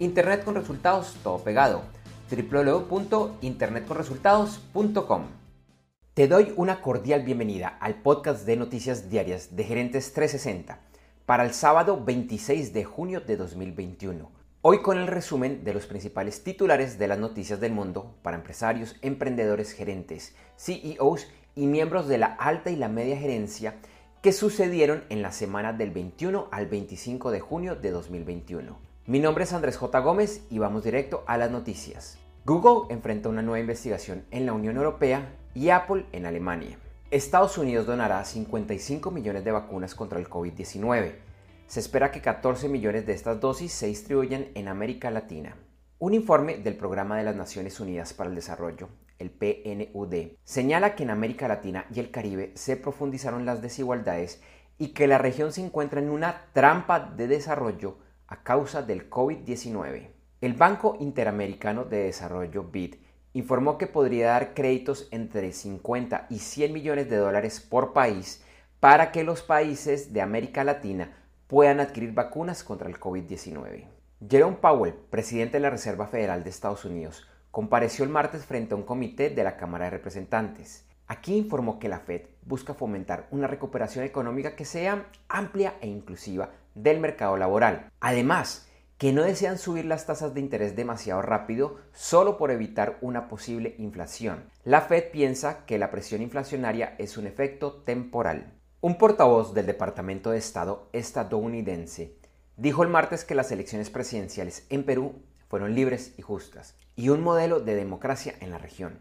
Internet con resultados, todo pegado. www.internetconresultados.com. Te doy una cordial bienvenida al podcast de noticias diarias de Gerentes 360 para el sábado 26 de junio de 2021. Hoy con el resumen de los principales titulares de las noticias del mundo para empresarios, emprendedores, gerentes, CEOs y miembros de la alta y la media gerencia que sucedieron en la semana del 21 al 25 de junio de 2021. Mi nombre es Andrés J. Gómez y vamos directo a las noticias. Google enfrenta una nueva investigación en la Unión Europea y Apple en Alemania. Estados Unidos donará 55 millones de vacunas contra el COVID-19. Se espera que 14 millones de estas dosis se distribuyan en América Latina. Un informe del Programa de las Naciones Unidas para el Desarrollo, el PNUD, señala que en América Latina y el Caribe se profundizaron las desigualdades y que la región se encuentra en una trampa de desarrollo a causa del COVID-19. El Banco Interamericano de Desarrollo BID informó que podría dar créditos entre 50 y 100 millones de dólares por país para que los países de América Latina puedan adquirir vacunas contra el COVID-19. Jerome Powell, presidente de la Reserva Federal de Estados Unidos, compareció el martes frente a un comité de la Cámara de Representantes. Aquí informó que la Fed busca fomentar una recuperación económica que sea amplia e inclusiva del mercado laboral. Además, que no desean subir las tasas de interés demasiado rápido solo por evitar una posible inflación. La Fed piensa que la presión inflacionaria es un efecto temporal. Un portavoz del Departamento de Estado estadounidense dijo el martes que las elecciones presidenciales en Perú fueron libres y justas y un modelo de democracia en la región.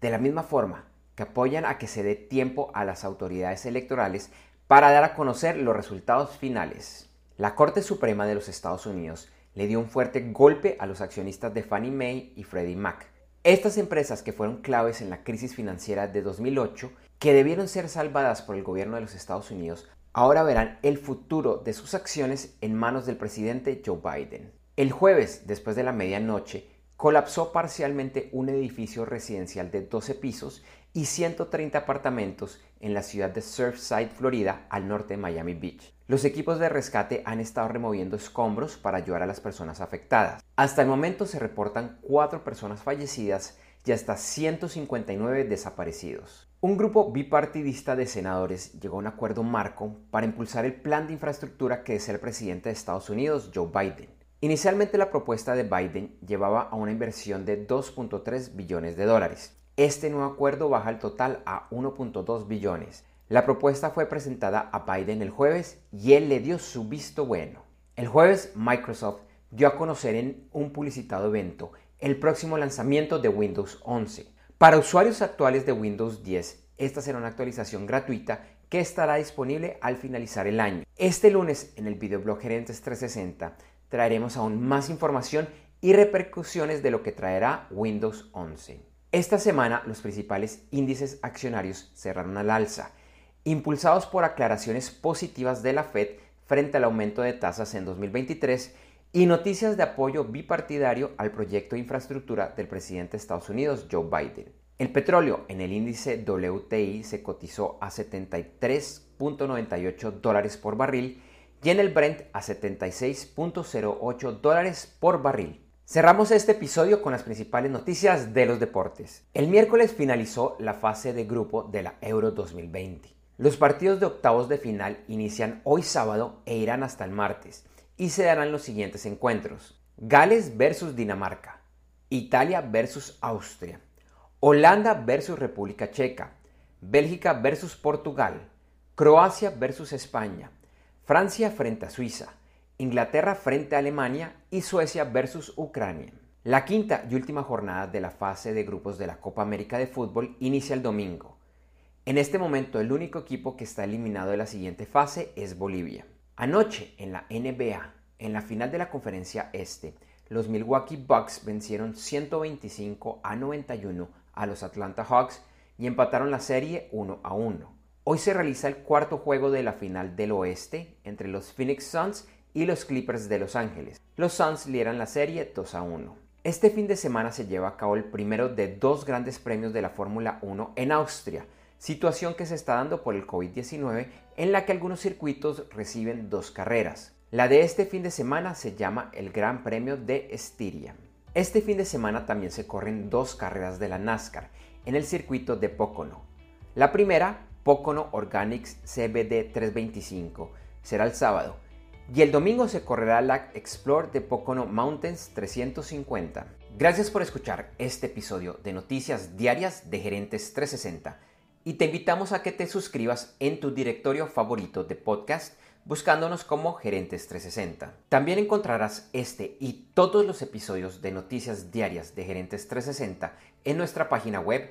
De la misma forma que apoyan a que se dé tiempo a las autoridades electorales para dar a conocer los resultados finales. La Corte Suprema de los Estados Unidos le dio un fuerte golpe a los accionistas de Fannie Mae y Freddie Mac. Estas empresas que fueron claves en la crisis financiera de 2008, que debieron ser salvadas por el gobierno de los Estados Unidos, ahora verán el futuro de sus acciones en manos del presidente Joe Biden. El jueves, después de la medianoche, colapsó parcialmente un edificio residencial de 12 pisos y 130 apartamentos en la ciudad de Surfside, Florida, al norte de Miami Beach. Los equipos de rescate han estado removiendo escombros para ayudar a las personas afectadas. Hasta el momento se reportan cuatro personas fallecidas y hasta 159 desaparecidos. Un grupo bipartidista de senadores llegó a un acuerdo marco para impulsar el plan de infraestructura que desea el presidente de Estados Unidos, Joe Biden. Inicialmente la propuesta de Biden llevaba a una inversión de 2.3 billones de dólares. Este nuevo acuerdo baja el total a 1.2 billones. La propuesta fue presentada a Biden el jueves y él le dio su visto bueno. El jueves Microsoft dio a conocer en un publicitado evento el próximo lanzamiento de Windows 11. Para usuarios actuales de Windows 10, esta será una actualización gratuita que estará disponible al finalizar el año. Este lunes en el videoblog Gerentes 360 traeremos aún más información y repercusiones de lo que traerá Windows 11. Esta semana los principales índices accionarios cerraron al alza, impulsados por aclaraciones positivas de la Fed frente al aumento de tasas en 2023 y noticias de apoyo bipartidario al proyecto de infraestructura del presidente de Estados Unidos, Joe Biden. El petróleo en el índice WTI se cotizó a 73.98 dólares por barril y en el Brent a 76.08 dólares por barril. Cerramos este episodio con las principales noticias de los deportes. El miércoles finalizó la fase de grupo de la Euro 2020. Los partidos de octavos de final inician hoy sábado e irán hasta el martes y se darán los siguientes encuentros. Gales versus Dinamarca, Italia versus Austria, Holanda versus República Checa, Bélgica versus Portugal, Croacia versus España, Francia frente a Suiza, Inglaterra frente a Alemania y Suecia versus Ucrania. La quinta y última jornada de la fase de grupos de la Copa América de Fútbol inicia el domingo. En este momento el único equipo que está eliminado de la siguiente fase es Bolivia. Anoche en la NBA, en la final de la conferencia este, los Milwaukee Bucks vencieron 125 a 91 a los Atlanta Hawks y empataron la serie 1 a 1. Hoy se realiza el cuarto juego de la final del oeste entre los Phoenix Suns y los Clippers de Los Ángeles. Los Suns lideran la serie 2 a 1. Este fin de semana se lleva a cabo el primero de dos grandes premios de la Fórmula 1 en Austria, situación que se está dando por el COVID-19 en la que algunos circuitos reciben dos carreras. La de este fin de semana se llama el Gran Premio de Estiria. Este fin de semana también se corren dos carreras de la NASCAR en el circuito de Pocono. La primera, Pocono Organics CBD 325, será el sábado y el domingo se correrá la Explore de Pocono Mountains 350. Gracias por escuchar este episodio de Noticias Diarias de Gerentes 360 y te invitamos a que te suscribas en tu directorio favorito de podcast buscándonos como Gerentes 360. También encontrarás este y todos los episodios de noticias diarias de Gerentes 360 en nuestra página web